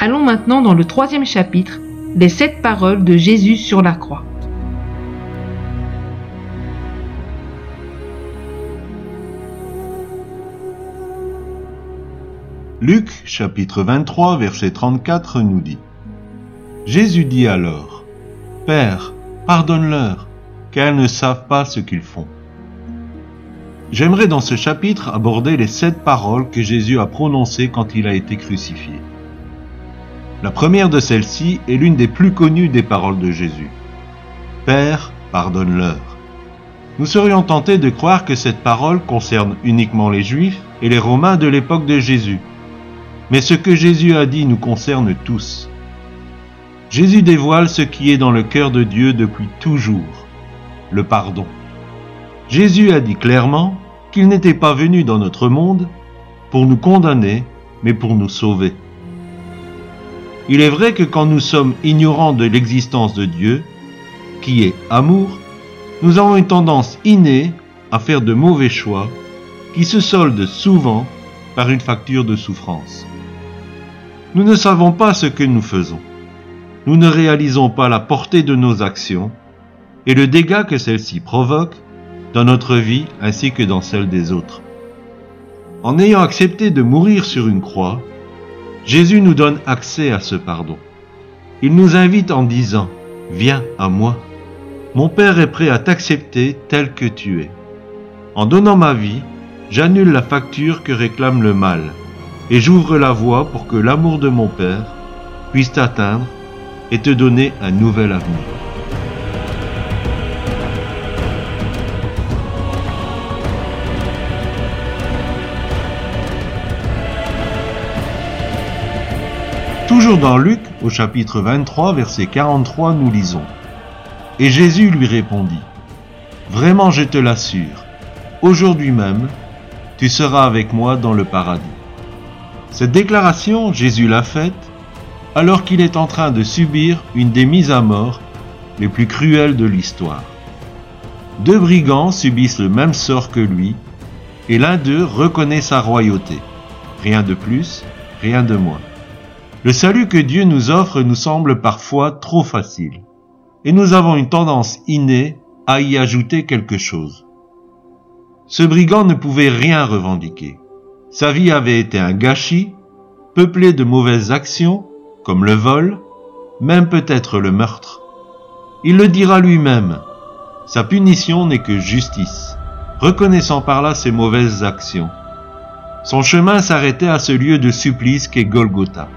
Allons maintenant dans le troisième chapitre, les sept paroles de Jésus sur la croix. Luc chapitre 23 verset 34 nous dit Jésus dit alors Père, pardonne-leur, car elles ne savent pas ce qu'ils font. J'aimerais dans ce chapitre aborder les sept paroles que Jésus a prononcées quand il a été crucifié. La première de celles-ci est l'une des plus connues des paroles de Jésus. Père, pardonne-leur. Nous serions tentés de croire que cette parole concerne uniquement les Juifs et les Romains de l'époque de Jésus. Mais ce que Jésus a dit nous concerne tous. Jésus dévoile ce qui est dans le cœur de Dieu depuis toujours, le pardon. Jésus a dit clairement qu'il n'était pas venu dans notre monde pour nous condamner, mais pour nous sauver. Il est vrai que quand nous sommes ignorants de l'existence de Dieu, qui est amour, nous avons une tendance innée à faire de mauvais choix qui se soldent souvent par une facture de souffrance. Nous ne savons pas ce que nous faisons. Nous ne réalisons pas la portée de nos actions et le dégât que celles-ci provoquent dans notre vie ainsi que dans celle des autres. En ayant accepté de mourir sur une croix, Jésus nous donne accès à ce pardon. Il nous invite en disant, Viens à moi. Mon Père est prêt à t'accepter tel que tu es. En donnant ma vie, j'annule la facture que réclame le mal et j'ouvre la voie pour que l'amour de mon Père puisse t'atteindre et te donner un nouvel avenir. Toujours dans Luc, au chapitre 23, verset 43, nous lisons. Et Jésus lui répondit, Vraiment je te l'assure, aujourd'hui même, tu seras avec moi dans le paradis. Cette déclaration, Jésus l'a faite alors qu'il est en train de subir une des mises à mort les plus cruelles de l'histoire. Deux brigands subissent le même sort que lui, et l'un d'eux reconnaît sa royauté. Rien de plus, rien de moins. Le salut que Dieu nous offre nous semble parfois trop facile, et nous avons une tendance innée à y ajouter quelque chose. Ce brigand ne pouvait rien revendiquer. Sa vie avait été un gâchis, peuplé de mauvaises actions, comme le vol, même peut-être le meurtre. Il le dira lui-même. Sa punition n'est que justice, reconnaissant par là ses mauvaises actions. Son chemin s'arrêtait à ce lieu de supplice qu'est Golgotha.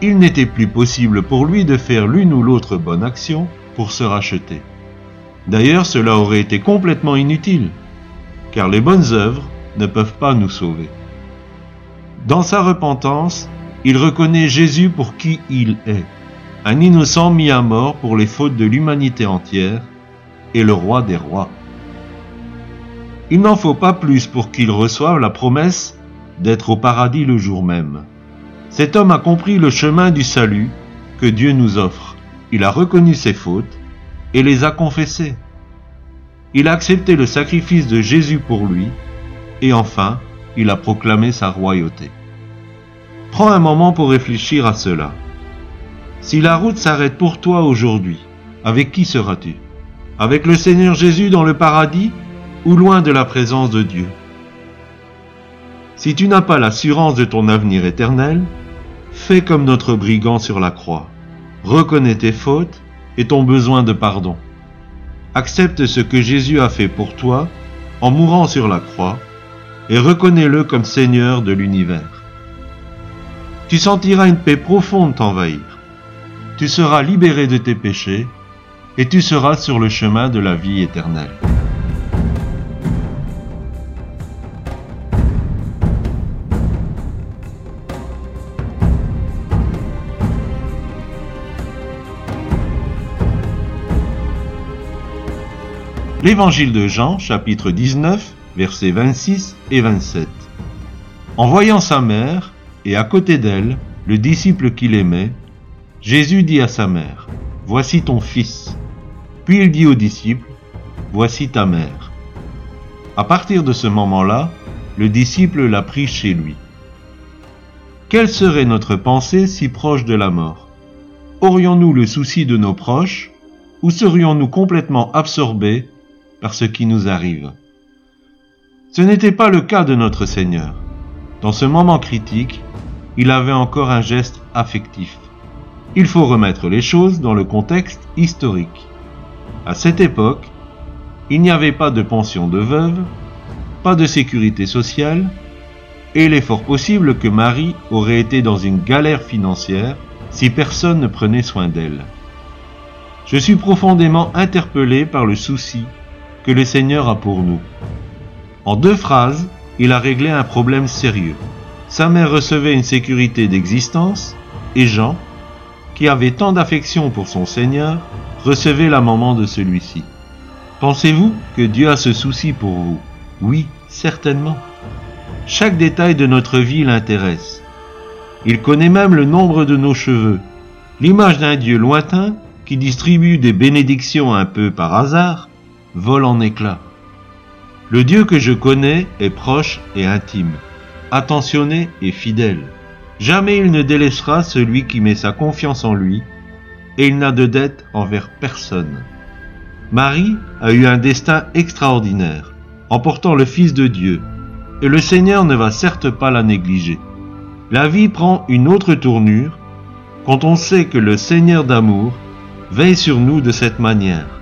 Il n'était plus possible pour lui de faire l'une ou l'autre bonne action pour se racheter. D'ailleurs, cela aurait été complètement inutile, car les bonnes œuvres ne peuvent pas nous sauver. Dans sa repentance, il reconnaît Jésus pour qui il est, un innocent mis à mort pour les fautes de l'humanité entière et le roi des rois. Il n'en faut pas plus pour qu'il reçoive la promesse d'être au paradis le jour même. Cet homme a compris le chemin du salut que Dieu nous offre. Il a reconnu ses fautes et les a confessées. Il a accepté le sacrifice de Jésus pour lui et enfin, il a proclamé sa royauté. Prends un moment pour réfléchir à cela. Si la route s'arrête pour toi aujourd'hui, avec qui seras-tu? Avec le Seigneur Jésus dans le paradis ou loin de la présence de Dieu? Si tu n'as pas l'assurance de ton avenir éternel, fais comme notre brigand sur la croix. Reconnais tes fautes et ton besoin de pardon. Accepte ce que Jésus a fait pour toi en mourant sur la croix et reconnais-le comme Seigneur de l'univers. Tu sentiras une paix profonde t'envahir. Tu seras libéré de tes péchés et tu seras sur le chemin de la vie éternelle. L'évangile de Jean, chapitre 19, versets 26 et 27. En voyant sa mère, et à côté d'elle, le disciple qu'il aimait, Jésus dit à sa mère, Voici ton fils. Puis il dit au disciple, Voici ta mère. À partir de ce moment-là, le disciple l'a pris chez lui. quelle serait notre pensée si proche de la mort? Aurions-nous le souci de nos proches ou serions-nous complètement absorbés par ce qui nous arrive Ce n'était pas le cas de notre Seigneur. Dans ce moment critique, il avait encore un geste affectif. Il faut remettre les choses dans le contexte historique. À cette époque, il n'y avait pas de pension de veuve, pas de sécurité sociale, et il est fort possible que Marie aurait été dans une galère financière si personne ne prenait soin d'elle. Je suis profondément interpellé par le souci que le Seigneur a pour nous. En deux phrases, il a réglé un problème sérieux. Sa mère recevait une sécurité d'existence et Jean, qui avait tant d'affection pour son Seigneur, recevait la maman de celui-ci. Pensez-vous que Dieu a ce souci pour vous? Oui, certainement. Chaque détail de notre vie l'intéresse. Il connaît même le nombre de nos cheveux. L'image d'un Dieu lointain qui distribue des bénédictions un peu par hasard vole en éclats. Le Dieu que je connais est proche et intime, attentionné et fidèle. Jamais il ne délaissera celui qui met sa confiance en lui, et il n'a de dette envers personne. Marie a eu un destin extraordinaire, en portant le Fils de Dieu, et le Seigneur ne va certes pas la négliger. La vie prend une autre tournure quand on sait que le Seigneur d'amour veille sur nous de cette manière,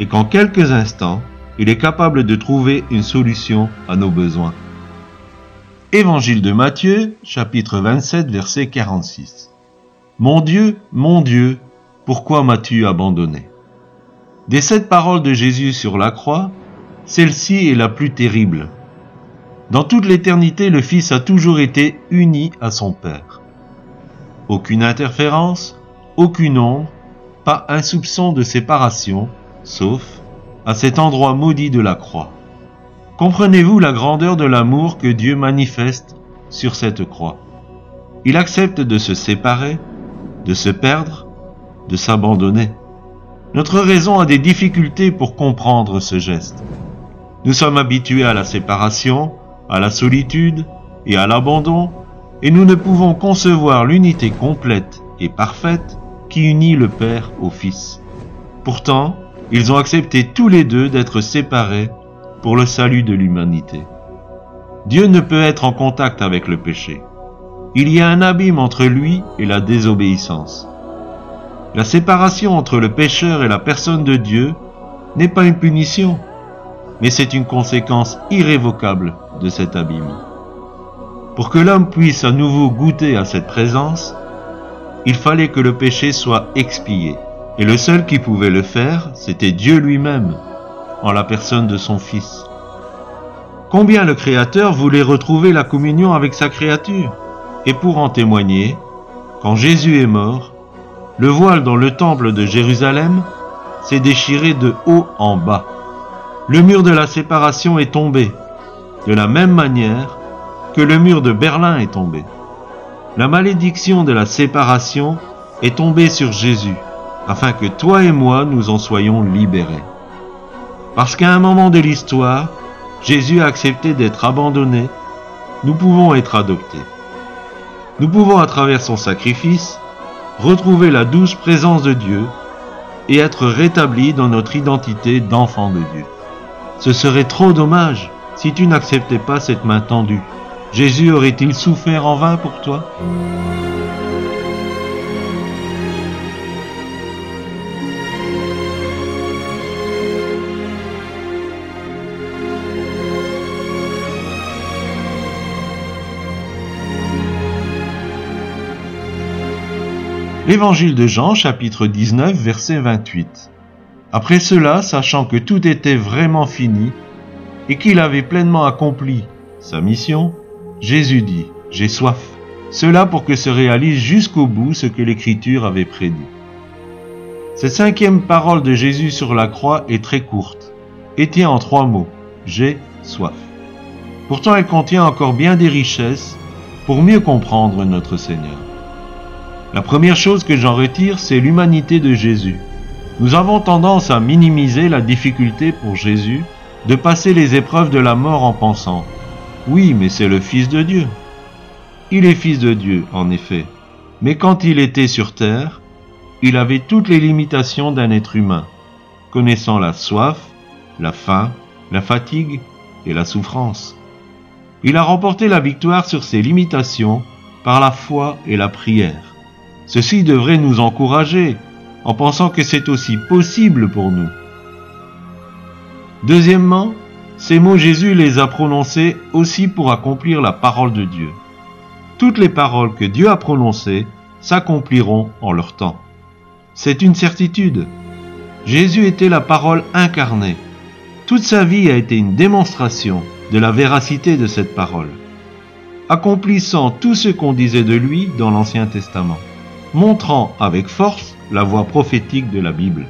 et qu'en quelques instants, il est capable de trouver une solution à nos besoins. Évangile de Matthieu, chapitre 27, verset 46. Mon Dieu, mon Dieu, pourquoi m'as-tu abandonné? Des sept paroles de Jésus sur la croix, celle-ci est la plus terrible. Dans toute l'éternité, le Fils a toujours été uni à son Père. Aucune interférence, aucune ombre, pas un soupçon de séparation, sauf à cet endroit maudit de la croix. Comprenez-vous la grandeur de l'amour que Dieu manifeste sur cette croix? Il accepte de se séparer, de se perdre, de s'abandonner. Notre raison a des difficultés pour comprendre ce geste. Nous sommes habitués à la séparation, à la solitude et à l'abandon, et nous ne pouvons concevoir l'unité complète et parfaite qui unit le Père au Fils. Pourtant, ils ont accepté tous les deux d'être séparés pour le salut de l'humanité. Dieu ne peut être en contact avec le péché. Il y a un abîme entre lui et la désobéissance. La séparation entre le pécheur et la personne de Dieu n'est pas une punition, mais c'est une conséquence irrévocable de cet abîme. Pour que l'homme puisse à nouveau goûter à cette présence, il fallait que le péché soit expié. Et le seul qui pouvait le faire, c'était Dieu lui-même, en la personne de son Fils. Combien le Créateur voulait retrouver la communion avec sa créature? Et pour en témoigner, quand Jésus est mort, le voile dans le temple de Jérusalem s'est déchiré de haut en bas. Le mur de la séparation est tombé, de la même manière que le mur de Berlin est tombé. La malédiction de la séparation est tombée sur Jésus, afin que toi et moi nous en soyons libérés. Parce qu'à un moment de l'histoire, Jésus a accepté d'être abandonné, nous pouvons être adoptés. Nous pouvons, à travers son sacrifice, retrouver la douce présence de Dieu et être rétablis dans notre identité d'enfant de Dieu. Ce serait trop dommage si tu n'acceptais pas cette main tendue. Jésus aurait-il souffert en vain pour toi? L'évangile de Jean, chapitre 19, verset 28. Après cela, sachant que tout était vraiment fini et qu'il avait pleinement accompli sa mission, Jésus dit, J'ai soif. Cela pour que se réalise jusqu'au bout ce que l'Écriture avait prédit. Cette cinquième parole de Jésus sur la croix est très courte et tient en trois mots. J'ai soif. Pourtant elle contient encore bien des richesses pour mieux comprendre notre Seigneur. La première chose que j'en retire, c'est l'humanité de Jésus. Nous avons tendance à minimiser la difficulté pour Jésus de passer les épreuves de la mort en pensant oui, mais c'est le Fils de Dieu. Il est fils de Dieu, en effet. Mais quand il était sur terre, il avait toutes les limitations d'un être humain, connaissant la soif, la faim, la fatigue et la souffrance. Il a remporté la victoire sur ces limitations par la foi et la prière. Ceci devrait nous encourager en pensant que c'est aussi possible pour nous. Deuxièmement, ces mots Jésus les a prononcés aussi pour accomplir la parole de Dieu. Toutes les paroles que Dieu a prononcées s'accompliront en leur temps. C'est une certitude. Jésus était la parole incarnée. Toute sa vie a été une démonstration de la véracité de cette parole, accomplissant tout ce qu'on disait de lui dans l'Ancien Testament, montrant avec force la voix prophétique de la Bible.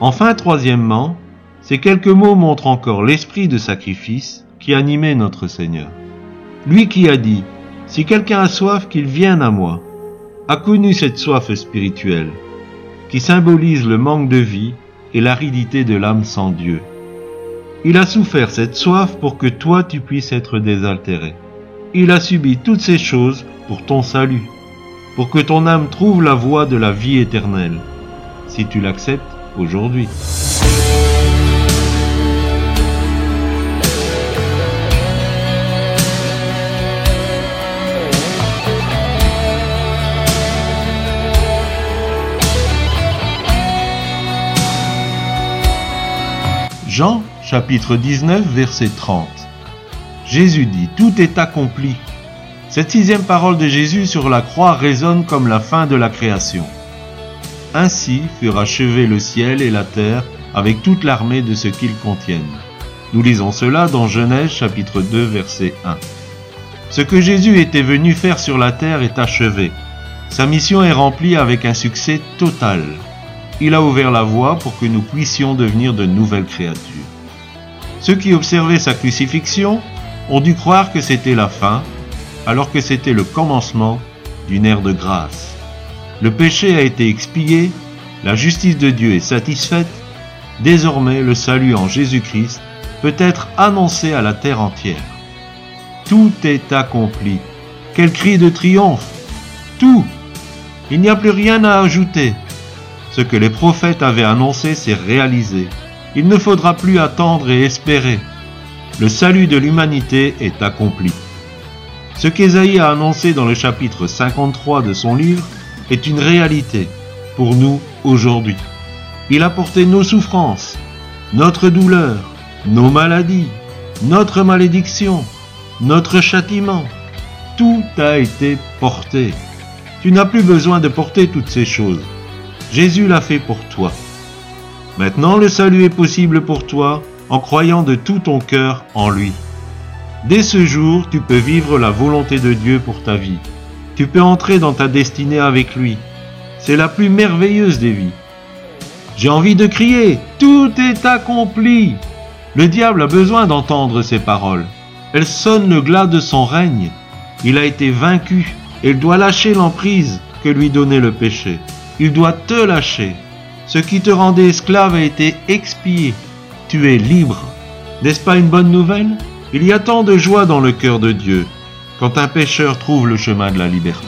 Enfin, troisièmement, ces quelques mots montrent encore l'esprit de sacrifice qui animait notre Seigneur. Lui qui a dit, Si quelqu'un a soif, qu'il vienne à moi, a connu cette soif spirituelle, qui symbolise le manque de vie et l'aridité de l'âme sans Dieu. Il a souffert cette soif pour que toi tu puisses être désaltéré. Il a subi toutes ces choses pour ton salut, pour que ton âme trouve la voie de la vie éternelle, si tu l'acceptes aujourd'hui. Jean chapitre 19 verset 30. Jésus dit, Tout est accompli. Cette sixième parole de Jésus sur la croix résonne comme la fin de la création. Ainsi furent achevés le ciel et la terre avec toute l'armée de ce qu'ils contiennent. Nous lisons cela dans Genèse chapitre 2 verset 1. Ce que Jésus était venu faire sur la terre est achevé. Sa mission est remplie avec un succès total. Il a ouvert la voie pour que nous puissions devenir de nouvelles créatures. Ceux qui observaient sa crucifixion ont dû croire que c'était la fin, alors que c'était le commencement d'une ère de grâce. Le péché a été expié, la justice de Dieu est satisfaite, désormais le salut en Jésus-Christ peut être annoncé à la terre entière. Tout est accompli. Quel cri de triomphe Tout Il n'y a plus rien à ajouter. Ce que les prophètes avaient annoncé s'est réalisé. Il ne faudra plus attendre et espérer. Le salut de l'humanité est accompli. Ce qu'Ésaïe a annoncé dans le chapitre 53 de son livre est une réalité pour nous aujourd'hui. Il a porté nos souffrances, notre douleur, nos maladies, notre malédiction, notre châtiment. Tout a été porté. Tu n'as plus besoin de porter toutes ces choses. Jésus l'a fait pour toi. Maintenant le salut est possible pour toi en croyant de tout ton cœur en lui. Dès ce jour, tu peux vivre la volonté de Dieu pour ta vie. Tu peux entrer dans ta destinée avec lui. C'est la plus merveilleuse des vies. J'ai envie de crier, tout est accompli. Le diable a besoin d'entendre ces paroles. Elles sonnent le glas de son règne. Il a été vaincu il doit lâcher l'emprise que lui donnait le péché. Il doit te lâcher. Ce qui te rendait esclave a été expié. Tu es libre. N'est-ce pas une bonne nouvelle? Il y a tant de joie dans le cœur de Dieu quand un pécheur trouve le chemin de la liberté.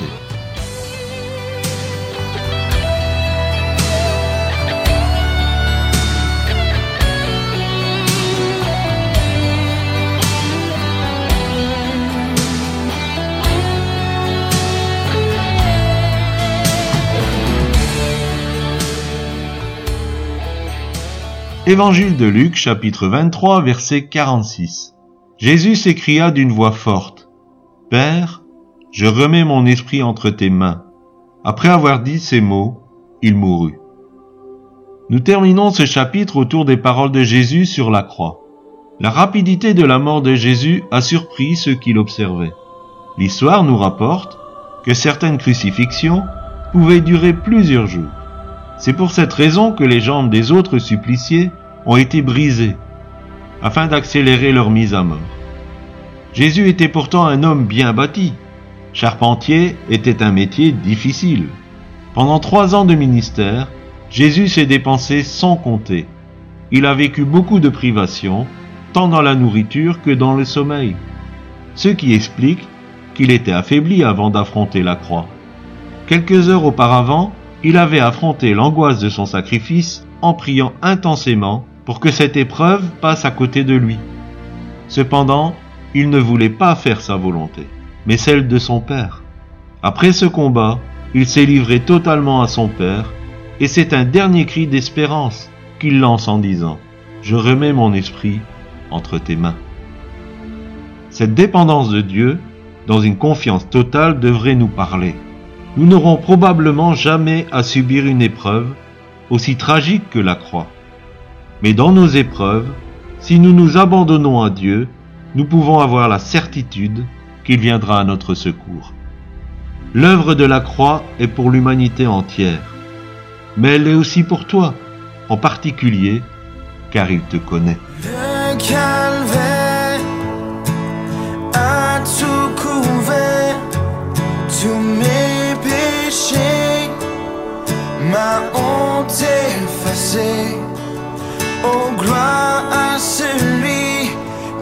Évangile de Luc chapitre 23 verset 46. Jésus s'écria d'une voix forte, Père, je remets mon esprit entre tes mains. Après avoir dit ces mots, il mourut. Nous terminons ce chapitre autour des paroles de Jésus sur la croix. La rapidité de la mort de Jésus a surpris ceux qui l'observaient. L'histoire nous rapporte que certaines crucifixions pouvaient durer plusieurs jours. C'est pour cette raison que les jambes des autres suppliciés ont été brisées, afin d'accélérer leur mise à mort. Jésus était pourtant un homme bien bâti. Charpentier était un métier difficile. Pendant trois ans de ministère, Jésus s'est dépensé sans compter. Il a vécu beaucoup de privations, tant dans la nourriture que dans le sommeil. Ce qui explique qu'il était affaibli avant d'affronter la croix. Quelques heures auparavant, il avait affronté l'angoisse de son sacrifice en priant intensément pour que cette épreuve passe à côté de lui. Cependant, il ne voulait pas faire sa volonté, mais celle de son Père. Après ce combat, il s'est livré totalement à son Père, et c'est un dernier cri d'espérance qu'il lance en disant ⁇ Je remets mon esprit entre tes mains ⁇ Cette dépendance de Dieu, dans une confiance totale, devrait nous parler. Nous n'aurons probablement jamais à subir une épreuve aussi tragique que la croix. Mais dans nos épreuves, si nous nous abandonnons à Dieu, nous pouvons avoir la certitude qu'il viendra à notre secours. L'œuvre de la croix est pour l'humanité entière, mais elle est aussi pour toi, en particulier, car il te connaît. Oh, gloire à celui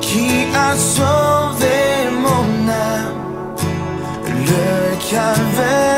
qui a sauvé mon âme, le calvaire.